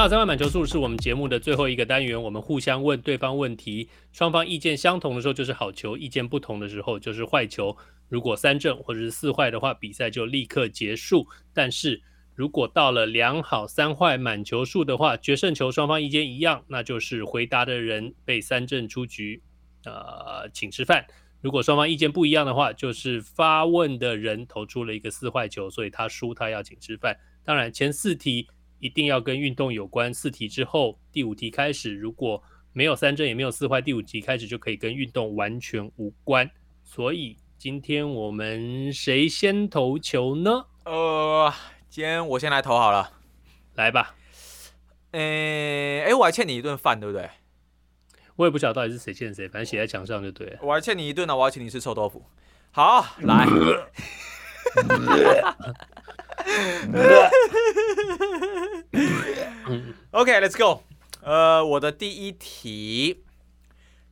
好，三万满球数是我们节目的最后一个单元，我们互相问对方问题，双方意见相同的时候就是好球，意见不同的时候就是坏球。如果三正或者是四坏的话，比赛就立刻结束。但是如果到了两好三坏满球数的话，决胜球双方意见一样，那就是回答的人被三正出局，呃，请吃饭。如果双方意见不一样的话，就是发问的人投出了一个四坏球，所以他输，他要请吃饭。当然前四题。一定要跟运动有关。四题之后，第五题开始，如果没有三正也没有四坏，第五题开始就可以跟运动完全无关。所以今天我们谁先投球呢？呃，今天我先来投好了，来吧。诶、欸，诶、欸，我还欠你一顿饭，对不对？我也不晓得到底是谁欠谁，反正写在墙上就对了。我还欠你一顿呢，我要请你吃臭豆腐。好，来。OK，Let's go。呃，我的第一题，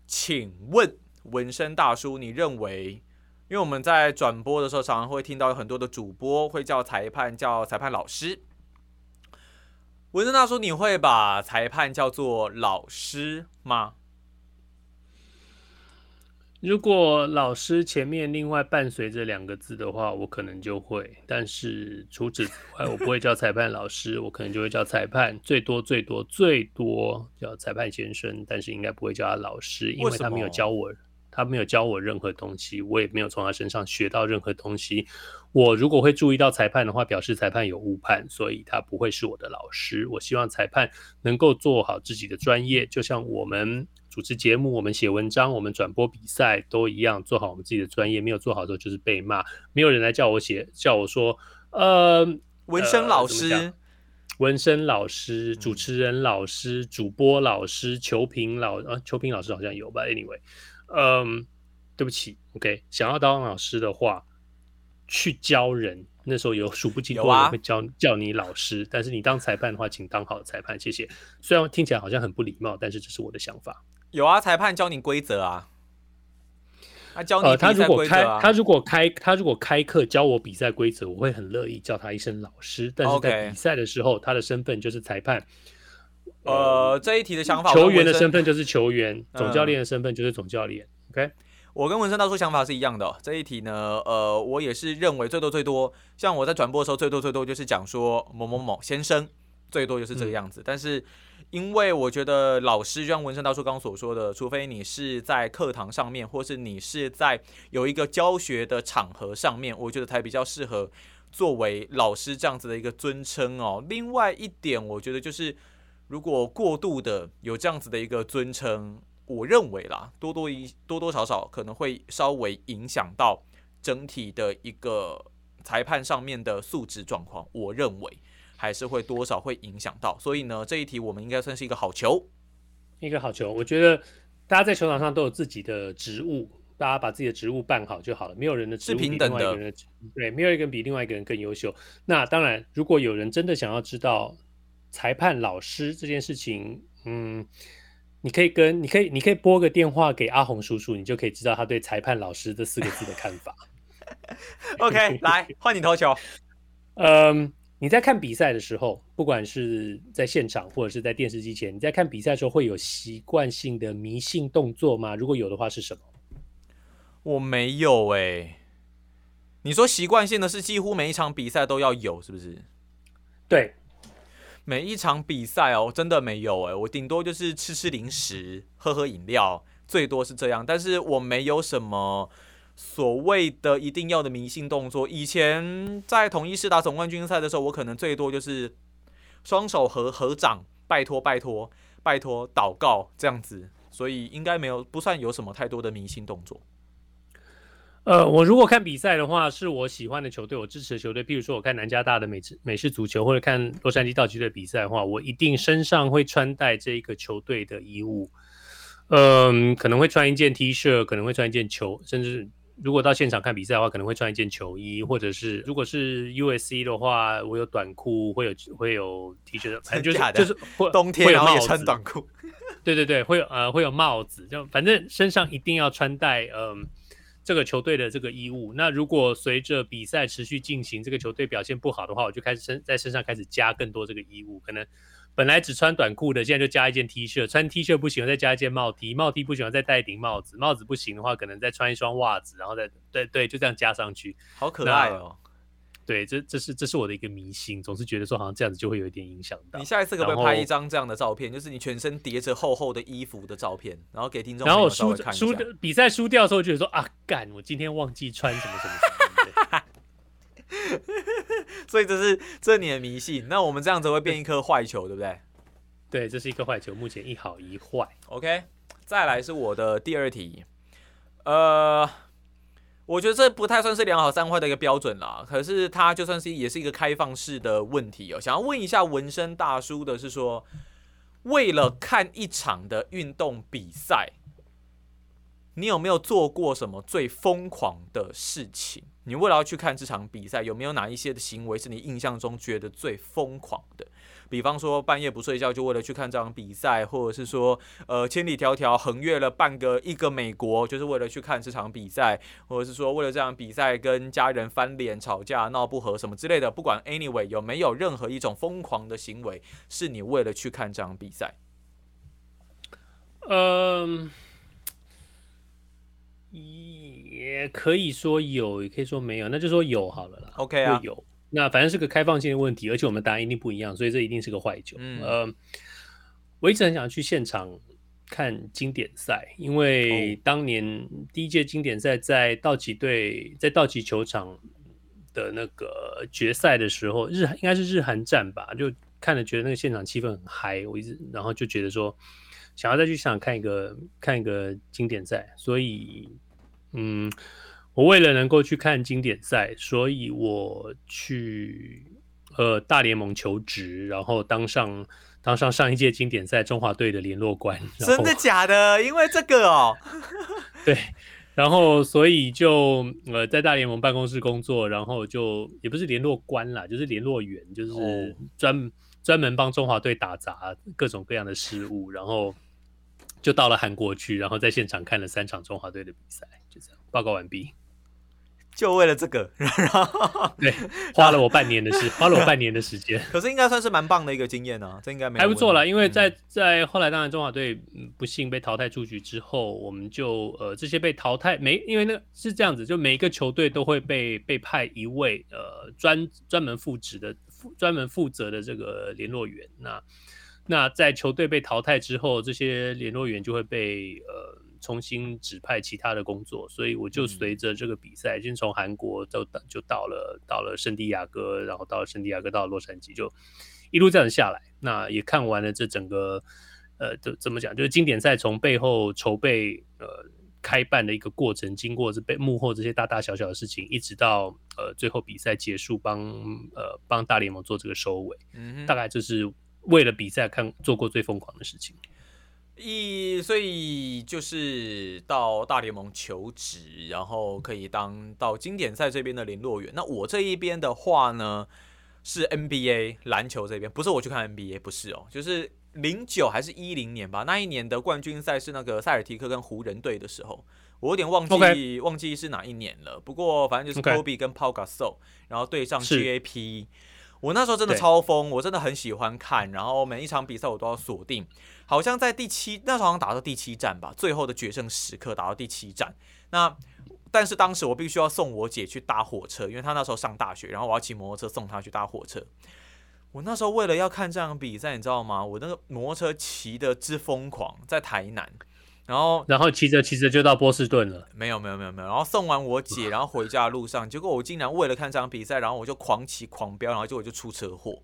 请问纹身大叔，你认为，因为我们在转播的时候，常常会听到有很多的主播会叫裁判叫裁判老师。纹身大叔，你会把裁判叫做老师吗？如果老师前面另外伴随着两个字的话，我可能就会。但是除此之外，我不会叫裁判老师，我可能就会叫裁判，最多最多最多叫裁判先生，但是应该不会叫他老师，因为他没有教我，他没有教我任何东西，我也没有从他身上学到任何东西。我如果会注意到裁判的话，表示裁判有误判，所以他不会是我的老师。我希望裁判能够做好自己的专业，就像我们。主持节目，我们写文章，我们转播比赛都一样，做好我们自己的专业。没有做好的时候就是被骂，没有人来叫我写，叫我说，呃，文生老师，文生老师，主持人老师，主播老师，球评老啊，球评老师好像有吧？Anyway，嗯，对不起，OK，想要当老师的话，去教人。那时候有数不清多人会教叫你老师，但是你当裁判的话，请当好裁判，谢谢。虽然听起来好像很不礼貌，但是这是我的想法。有啊，裁判教你规则啊，他教你比赛规则啊。呃，他如果开，他如果开，他如果开课教我比赛规则，我会很乐意叫他一声老师。但是在比赛的时候.他的身份就是裁判。呃，这一题的想法，球员的身份就是球员，总教练的身份就是总教练。OK，我跟文生大叔想法是一样的。这一题呢，呃，我也是认为最多最多，像我在转播的时候，最多最多就是讲说某某某先生，最多就是这个样子。嗯，但是。因为我觉得老师，就像文生大叔刚刚所说的，除非你是在课堂上面，或是你是在有一个教学的场合上面，我觉得才比较适合作为老师这样子的一个尊称哦。另外一点，我觉得就是如果过度的有这样子的一个尊称，我认为啦，多多一多多少少可能会稍微影响到整体的一个裁判上面的素质状况。我认为。还是会多少会影响到，所以呢，这一题我们应该算是一个好球，一个好球。我觉得大家在球场上都有自己的职务，大家把自己的职务办好就好了。没有人的职务比另外一个人的，对，没有一个人比另外一个人更优秀。那当然，如果有人真的想要知道裁判老师这件事情，嗯，你可以跟你可以你可以拨个电话给阿红叔叔，你就可以知道他对裁判老师这四个字的看法。OK，来换你投球，嗯。你在看比赛的时候，不管是在现场或者是在电视机前，你在看比赛的时候会有习惯性的迷信动作吗？如果有的话，是什么？我没有哎、欸。你说习惯性的是几乎每一场比赛都要有，是不是？对，每一场比赛哦，真的没有哎、欸。我顶多就是吃吃零食、喝喝饮料，最多是这样。但是我没有什么。所谓的一定要的迷信动作，以前在统一狮打总冠军赛的时候，我可能最多就是双手合合掌，拜托拜托拜托祷告这样子，所以应该没有不算有什么太多的迷信动作。呃，我如果看比赛的话，是我喜欢的球队，我支持的球队，譬如说我看南加大的美美式足球，或者看洛杉矶道奇队比赛的话，我一定身上会穿戴这一个球队的衣物。嗯，可能会穿一件 T 恤，可能会穿一件球，甚至如果到现场看比赛的话，可能会穿一件球衣，或者是如果是 USC 的话，我有短裤，会有会有 T 恤，反正就是就是会冬天然后也穿短裤，对对对，会有呃会有帽子，就反正身上一定要穿戴嗯。这个球队的这个衣物，那如果随着比赛持续进行，这个球队表现不好的话，我就开始身在身上开始加更多这个衣物。可能本来只穿短裤的，现在就加一件 T 恤，穿 T 恤不行，再加一件帽 T，帽 T 不行，再戴一顶帽子，帽子不行的话，可能再穿一双袜子，然后再对对，就这样加上去。好可爱哦。对，这这是这是我的一个迷信，总是觉得说好像这样子就会有一点影响到。你下一次可不可以拍一张这样的照片，就是你全身叠着厚厚的衣服的照片，然后给听众然后我输输比赛输掉的时候，觉得说啊，干，我今天忘记穿什么什么什么。所以这是这是你的迷信。那我们这样子会变一颗坏球，对不对？对，这是一颗坏球，目前一好一坏。OK，再来是我的第二题，呃。我觉得这不太算是两好三坏的一个标准啦，可是它就算是也是一个开放式的问题哦。想要问一下纹身大叔的是说，为了看一场的运动比赛，你有没有做过什么最疯狂的事情？你为了要去看这场比赛，有没有哪一些的行为是你印象中觉得最疯狂的？比方说半夜不睡觉就为了去看这场比赛，或者是说呃千里迢迢横越了半个一个美国，就是为了去看这场比赛，或者是说为了这场比赛跟家人翻脸、吵架、闹不和什么之类的。不管 anyway 有没有任何一种疯狂的行为，是你为了去看这场比赛？嗯，也可以说有，也可以说没有，那就说有好了啦。OK 啊，有。那反正是个开放性的问题，而且我们答案一定不一样，所以这一定是个坏球。嗯，呃，我一直很想去现场看经典赛，因为当年第一届经典赛在道奇队在道奇球场的那个决赛的时候，日应该是日韩战吧，就看了觉得那个现场气氛很嗨，我一直然后就觉得说想要再去现场看一个看一个经典赛，所以嗯。我为了能够去看经典赛，所以我去呃大联盟求职，然后当上当上上一届经典赛中华队的联络官。真的假的？因为这个哦。对，然后所以就呃在大联盟办公室工作，然后就也不是联络官啦，就是联络员，就是专、哦、专门帮中华队打杂各种各样的事务，然后就到了韩国去，然后在现场看了三场中华队的比赛，就这样报告完毕。就为了这个，然后对，花了我半年的时，花了我半年的时间。可是应该算是蛮棒的一个经验呢、啊，这应该没还不错啦。因为在在后来，当然中华队不幸被淘汰出局之后，我们就呃这些被淘汰没，因为那个是这样子，就每一个球队都会被被派一位呃专专门负职的专门负责的这个联络员。那那在球队被淘汰之后，这些联络员就会被呃。重新指派其他的工作，所以我就随着这个比赛，先从韩国就就到了到了圣地亚哥，然后到了圣地亚哥到了洛杉矶，就一路这样下来。那也看完了这整个呃，怎怎么讲，就是经典赛从背后筹备呃开办的一个过程，经过这背幕后这些大大小小的事情，一直到呃最后比赛结束，帮呃帮大联盟做这个收尾。嗯，大概就是为了比赛看做过最疯狂的事情。一，所以就是到大联盟求职，然后可以当到经典赛这边的联络员。那我这一边的话呢，是 NBA 篮球这边，不是我去看 NBA，不是哦，就是零九还是一零年吧，那一年的冠军赛是那个塞尔提克跟湖人队的时候，我有点忘记.忘记是哪一年了。不过反正就是 Kobe 跟 Paul Gasol，然后对上 GAP。我那时候真的超疯，我真的很喜欢看，然后每一场比赛我都要锁定。好像在第七，那时候好像打到第七战吧，最后的决胜时刻打到第七战。那但是当时我必须要送我姐去搭火车，因为她那时候上大学，然后我要骑摩托车送她去搭火车。我那时候为了要看这场比赛，你知道吗？我那个摩托车骑得之疯狂，在台南。然后，然后骑着骑着就到波士顿了。没有，没有，没有，没有。然后送完我姐，然后回家的路上，结果我竟然为了看这场比赛，然后我就狂骑狂飙，然后结果就出车祸。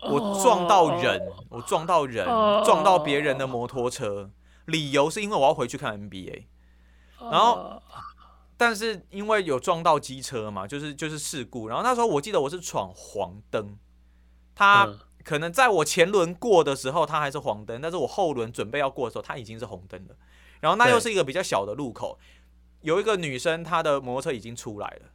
我撞到人，我撞到人，撞到别人的摩托车。理由是因为我要回去看 NBA。然后，但是因为有撞到机车嘛，就是就是事故。然后那时候我记得我是闯黄灯，他可能在我前轮过的时候，它还是黄灯，但是我后轮准备要过的时候，它已经是红灯了。然后那又是一个比较小的路口，有一个女生她的摩托车已经出来了，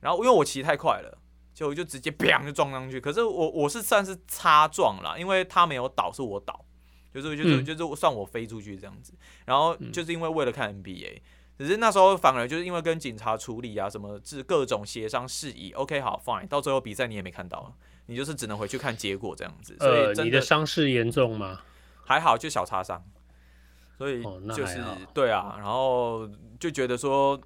然后因为我骑太快了，就我就直接砰就撞上去。可是我我是算是擦撞了，因为她没有倒，是我倒，就是就是就是算我飞出去这样子。然后就是因为为了看 NBA，只是那时候反而就是因为跟警察处理啊什么，是各种协商事宜。OK，好，Fine，到最后比赛你也没看到。你就是只能回去看结果这样子，所以你的伤势严重吗？还好，就小擦伤。所以就是、哦、对啊，然后就觉得说，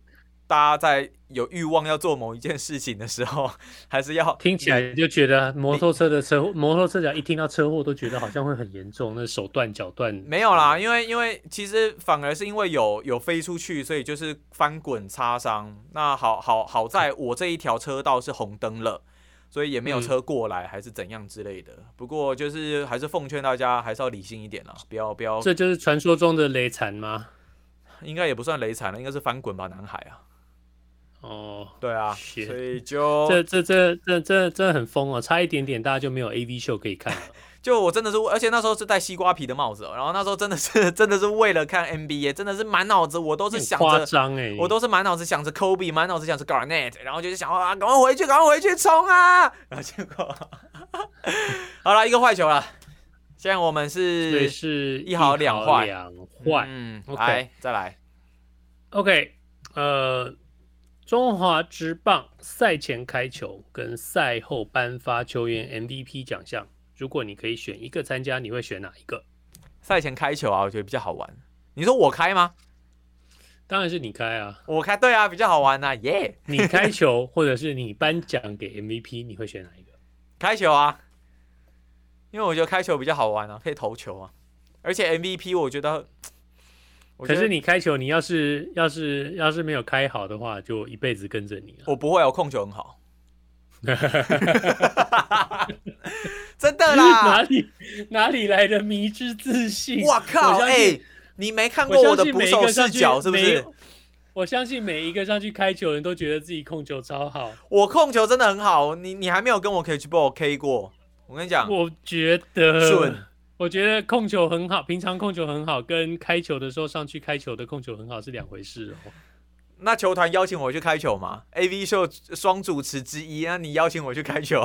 大家在有欲望要做某一件事情的时候，还是要听起来就觉得摩托车的车祸，摩托车脚一听到车祸都觉得好像会很严重，那手断脚断。没有啦，因为因为其实反而是因为有有飞出去，所以就是翻滚擦伤。那好好好在我这一条车道是红灯了。所以也没有车过来，还是怎样之类的。嗯、不过就是还是奉劝大家，还是要理性一点啊，不要不要。这就是传说中的雷残吗？应该也不算雷残了，应该是翻滚吧，男孩啊。哦，对啊，所以就这这这这这这很疯哦，差一点点大家就没有 AV 秀可以看了。就我真的是，而且那时候是戴西瓜皮的帽子，然后那时候真的是 真的是为了看 NBA，真的是满脑子我都是想着，我都是满脑子想着 Kobe，满脑子想着 Garnett，然后就是想啊，赶快回去，赶快回去冲啊！然后结果，好了，一个坏球了，现在我们是是一好两坏，两坏，嗯.来再来，OK，呃，中华职棒赛前开球跟赛后颁发球员 MVP 奖项。如果你可以选一个参加，你会选哪一个？赛前开球啊，我觉得比较好玩。你说我开吗？当然是你开啊，我开，对啊，比较好玩呐，耶！你开球，或者是你颁奖给 MVP，你会选哪一个？开球啊，因为我觉得开球比较好玩啊，可以投球啊，而且 MVP 我觉得，可是你开球，你要是要是要是没有开好的话，就一辈子跟着你了。我不会，我控球很好。真的啦？哪里哪里来的迷之自信？哇靠！哎、欸，你没看过我的捕手视角是不是？我相信每一个上去开球的人都觉得自己控球超好。我控球真的很好，你你还没有跟我 catch ball K 过。我跟你讲，我觉得我觉得控球很好，平常控球很好，跟开球的时候上去开球的控球很好是两回事哦。那球团邀请我去开球嘛？AV 秀双主持之一，那你邀请我去开球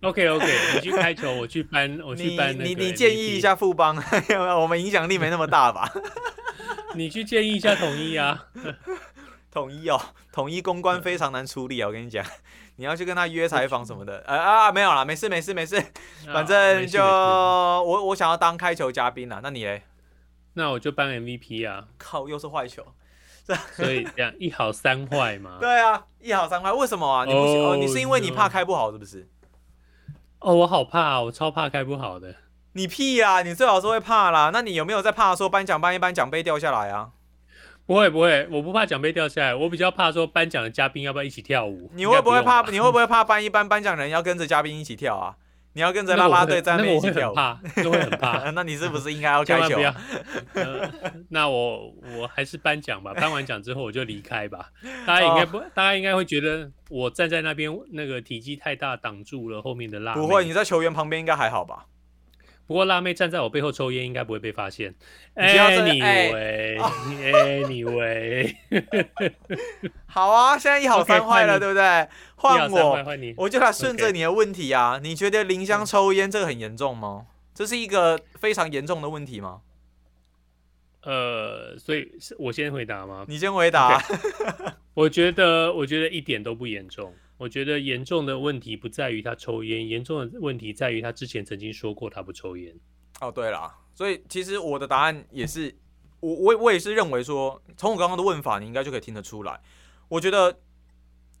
？OK OK，你去开球，我去搬，我去搬。你你你建议一下富邦，我们影响力没那么大吧？你去建议一下统一啊？统一哦，统一公关非常难处理啊！我跟你讲，你要去跟他约采访什么的，呃啊，没有啦，没事没事没事，反正就我我想要当开球嘉宾啊，那你嘞？那我就颁 MVP 啊！靠，又是坏球。所以这样一好三坏嘛？对啊，一好三坏。为什么啊？你不行？Oh, 哦，你是因为你怕开不好是不是？哦，oh, 我好怕，我超怕开不好的。你屁啊！你最好是会怕啦。那你有没有在怕说颁奖颁一颁奖杯掉下来啊？不会不会，我不怕奖杯掉下来，我比较怕说颁奖的嘉宾要不要一起跳舞。你会不会怕？你会不会怕颁一颁颁奖人要跟着嘉宾一起跳啊？你要跟着啦啦队在那边一起跳，那会很怕。那你是不是应该要开球？呃、那我我还是颁奖吧。颁完奖之后我就离开吧。大家应该不，哦、大家应该会觉得我站在那边那个体积太大，挡住了后面的辣妹。不会，你在球员旁边应该还好吧？不过辣妹站在我背后抽烟，应该不会被发现。Anyway，Anyway，好啊，现在一好三坏了，okay, 对不对？换我，换我就来顺着你的问题啊。Okay. 你觉得林香抽烟这个很严重吗？这是一个非常严重的问题吗？呃，所以我先回答吗？你先回答。Okay. 我觉得，我觉得一点都不严重。我觉得严重的问题不在于他抽烟，严重的问题在于他之前曾经说过他不抽烟。哦，对了，所以其实我的答案也是，我我我也是认为说，从我刚刚的问法，你应该就可以听得出来。我觉得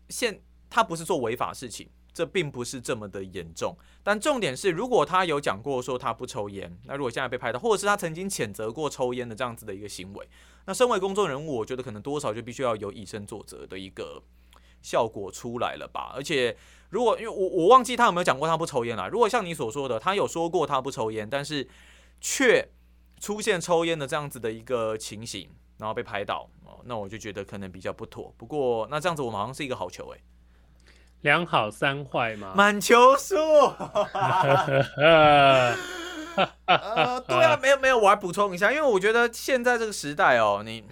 现他不是做违法事情，这并不是这么的严重。但重点是，如果他有讲过说他不抽烟，那如果现在被拍到，或者是他曾经谴责过抽烟的这样子的一个行为，那身为公众人物，我觉得可能多少就必须要有以身作则的一个。效果出来了吧？而且，如果因为我我忘记他有没有讲过他不抽烟了。如果像你所说的，他有说过他不抽烟，但是却出现抽烟的这样子的一个情形，然后被拍到哦，那我就觉得可能比较不妥。不过那这样子我们好像是一个好球诶。两好三坏嘛。满球数。呃，对啊，没有没有，我还补充一下，因为我觉得现在这个时代哦，你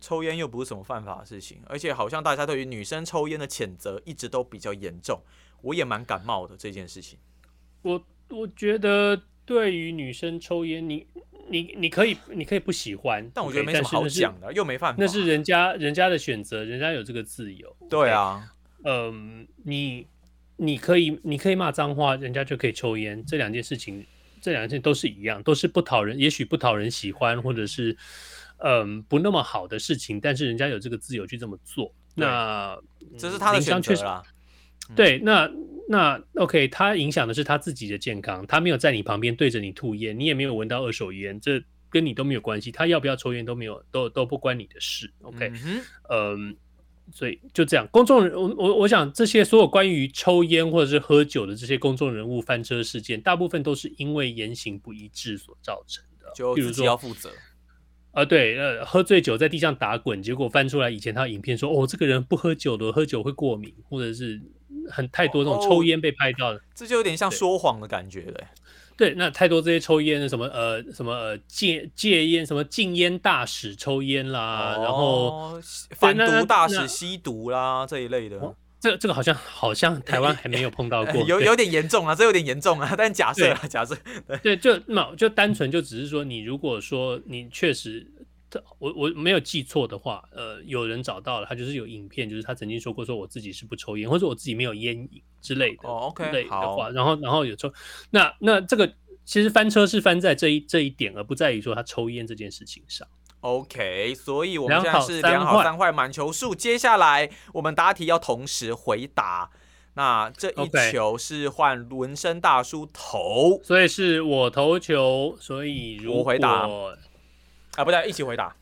抽烟又不是什么犯法的事情，而且好像大家对于女生抽烟的谴责一直都比较严重，我也蛮感冒的这件事情。我我觉得对于女生抽烟，你你你可以你可以不喜欢，但我觉得没什么好讲的，又没犯法，那是人家人家的选择，人家有这个自由。对啊，嗯，你你可以你可以骂脏话，人家就可以抽烟，这两件事情。这两件都是一样，都是不讨人，也许不讨人喜欢，或者是嗯不那么好的事情，但是人家有这个自由去这么做，那这是他的选择啦。对，那那 OK，他影响的是他自己的健康，他没有在你旁边对着你吐烟，你也没有闻到二手烟，这跟你都没有关系，他要不要抽烟都没有，都都不关你的事。OK，嗯，嗯。所以就这样，公众人，我我我想这些所有关于抽烟或者是喝酒的这些公众人物翻车事件，大部分都是因为言行不一致所造成的。就自己要负责。啊，对，呃，喝醉酒在地上打滚，结果翻出来以前他影片说，哦，这个人不喝酒的，喝酒会过敏，或者是很太多这种抽烟被拍到的，这就有点像说谎的感觉了。对，那太多这些抽烟的什么呃什么呃戒戒烟什么禁烟大使抽烟啦，哦、然后反毒大使吸毒啦这一类的，哦、这这个好像好像台湾还没有碰到过，有有点严重啊，这有点严重啊，但假设啊假设，对，就那就单纯就只是说你如果说你确实。我我没有记错的话，呃，有人找到了，他就是有影片，就是他曾经说过，说我自己是不抽烟，或者我自己没有烟瘾之类的。哦，OK，类的话，好。然后然后有抽，那那这个其实翻车是翻在这一这一点，而不在于说他抽烟这件事情上。OK，所以我们现在是两好三坏满球数，接下来我们答题要同时回答。那这一球是换纹身大叔投，所以是我投球，所以如果我回答。啊，不对，一起回答。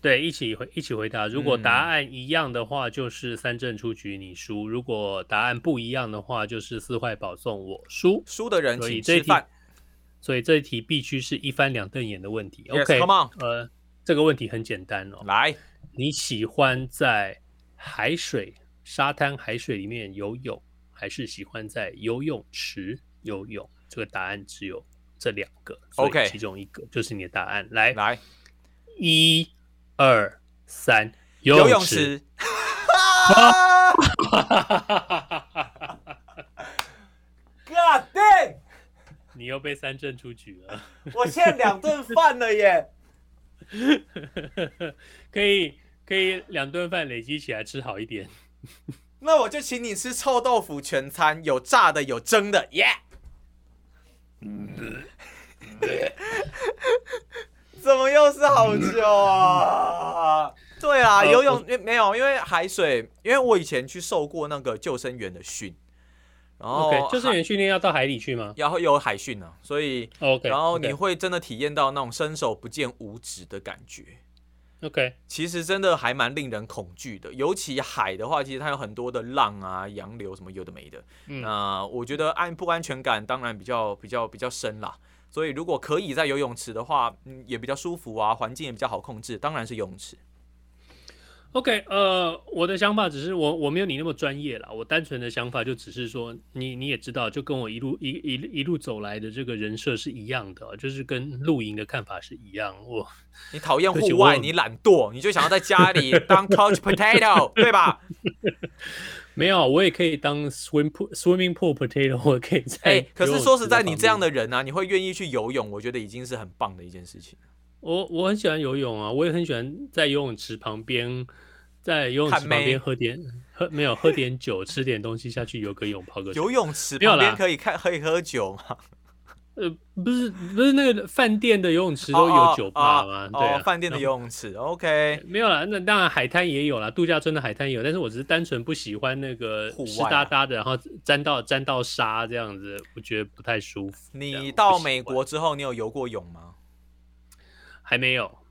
对，一起回一起回答。如果答案一样的话，就是三振出局，你输；如果答案不一样的话，就是四坏保送，我输。输的人请吃饭。所以这一题必须是一翻两瞪眼的问题。Yes, OK，come on。呃，这个问题很简单哦。来，你喜欢在海水、沙滩、海水里面游泳，还是喜欢在游泳池游泳？这个答案只有这两个。OK，其中一个就是你的答案。来来。一、二、三，游泳池。God damn！你又被三振出局了。我欠两顿饭了耶。可以，可以两顿饭累积起来吃好一点。那我就请你吃臭豆腐全餐，有炸的，有蒸的，耶、yeah! 怎么又是好久啊？对啊，游泳没有，因为海水，因为我以前去受过那个救生员的训，然后 okay, 救生员训练要到海里去吗？然后有海训呢、啊，所以 OK，然后你会真的体验到那种伸手不见五指的感觉。OK，其实真的还蛮令人恐惧的，尤其海的话，其实它有很多的浪啊、洋流什么有的没的。嗯，那我觉得安不安全感当然比较比较比较深啦。所以，如果可以在游泳池的话，嗯，也比较舒服啊，环境也比较好控制，当然是游泳池。OK，呃，我的想法只是我我没有你那么专业啦，我单纯的想法就只是说，你你也知道，就跟我一路一一一路走来的这个人设是一样的，就是跟露营的看法是一样。我你讨厌户外，你懒惰，你就想要在家里 当 couch potato，对吧？没有，我也可以当 swim pool swimming pool potato，我可以在。哎、欸，可是说实在，你这样的人啊，你会愿意去游泳，我觉得已经是很棒的一件事情。我我很喜欢游泳啊，我也很喜欢在游泳池旁边，在游泳池旁边喝点喝没有喝点酒，吃点东西下去游个泳，泡个 游泳池旁边可以看可以喝酒吗？呃，不是不是那个饭店的游泳池都有酒吧吗？对啊，饭店的游泳池，OK，没有啦。那当然海滩也有啦，度假村的海滩也有，但是我只是单纯不喜欢那个湿哒哒的，然后沾到沾到沙这样子，我觉得不太舒服。你到美国之后，你有游过泳吗？还没有。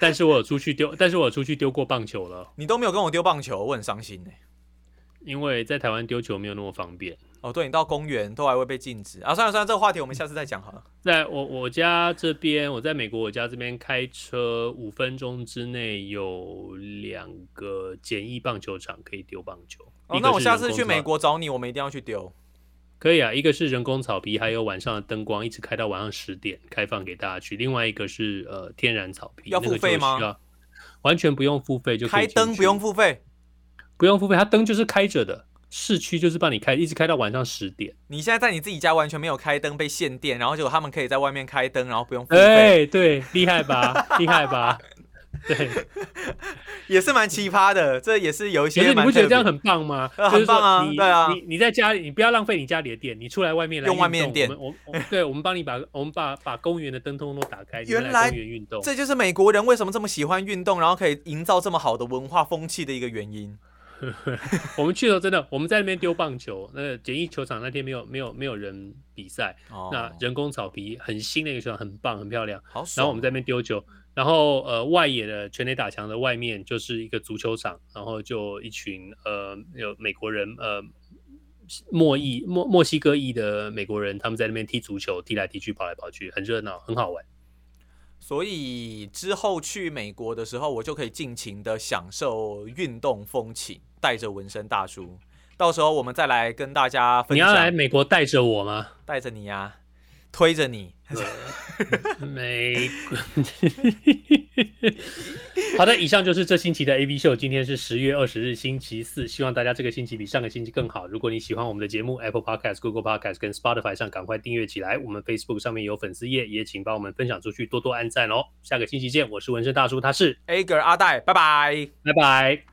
但是我有出去丢，但是我有出去丢过棒球了。你都没有跟我丢棒球，我很伤心欸。因为在台湾丢球没有那么方便，哦，对，你到公园都还会被禁止啊！算了算了，这个话题我们下次再讲好了。在我我家这边，我在美国我家这边开车五分钟之内有两个简易棒球场可以丢棒球。哦，那我下次去美国找你，我们一定要去丢。可以啊，一个是人工草皮，还有晚上的灯光，一直开到晚上十点，开放给大家去。另外一个是呃天然草皮，要付费吗？那个、完全不用付费就开灯，不用付费，不用付费，它灯就是开着的。市区就是帮你开，一直开到晚上十点。你现在在你自己家完全没有开灯，被限电，然后结果他们可以在外面开灯，然后不用付费。哎，对，厉害吧？厉害吧？对，也是蛮奇葩的，这也是有一些。可是你不觉得这样很棒吗？呃、很棒啊！对啊，你你在家里，你不要浪费你家里的电，你出来外面来用外面的电。我我对，我们帮你把我们把把公园的灯通通都打开。原来公园运动，这就是美国人为什么这么喜欢运动，然后可以营造这么好的文化风气的一个原因。我们去的时候真的，我们在那边丢棒球，那个简易球场那天没有没有没有人比赛，哦、那人工草皮很新的一个球场，很棒很漂亮。好。然后我们在那边丢球，然后呃外野的全垒打墙的外面就是一个足球场，然后就一群呃有美国人呃墨裔墨墨西哥裔的美国人，他们在那边踢足球，踢来踢去，跑来跑去，很热闹，很好玩。所以之后去美国的时候，我就可以尽情的享受运动风情。带着纹身大叔，到时候我们再来跟大家分享。你要来美国带着我吗？带着你呀、啊，推着你。美国。好的，以上就是这星期的 A B 秀。今天是十月二十日，星期四。希望大家这个星期比上个星期更好。如果你喜欢我们的节目，Apple Podcast、Google Podcast 跟 Spotify 上赶快订阅起来。我们 Facebook 上面有粉丝页，也请帮我们分享出去，多多按赞哦。下个星期见，我是纹身大叔，他是 Edgar 阿戴，拜拜，拜拜。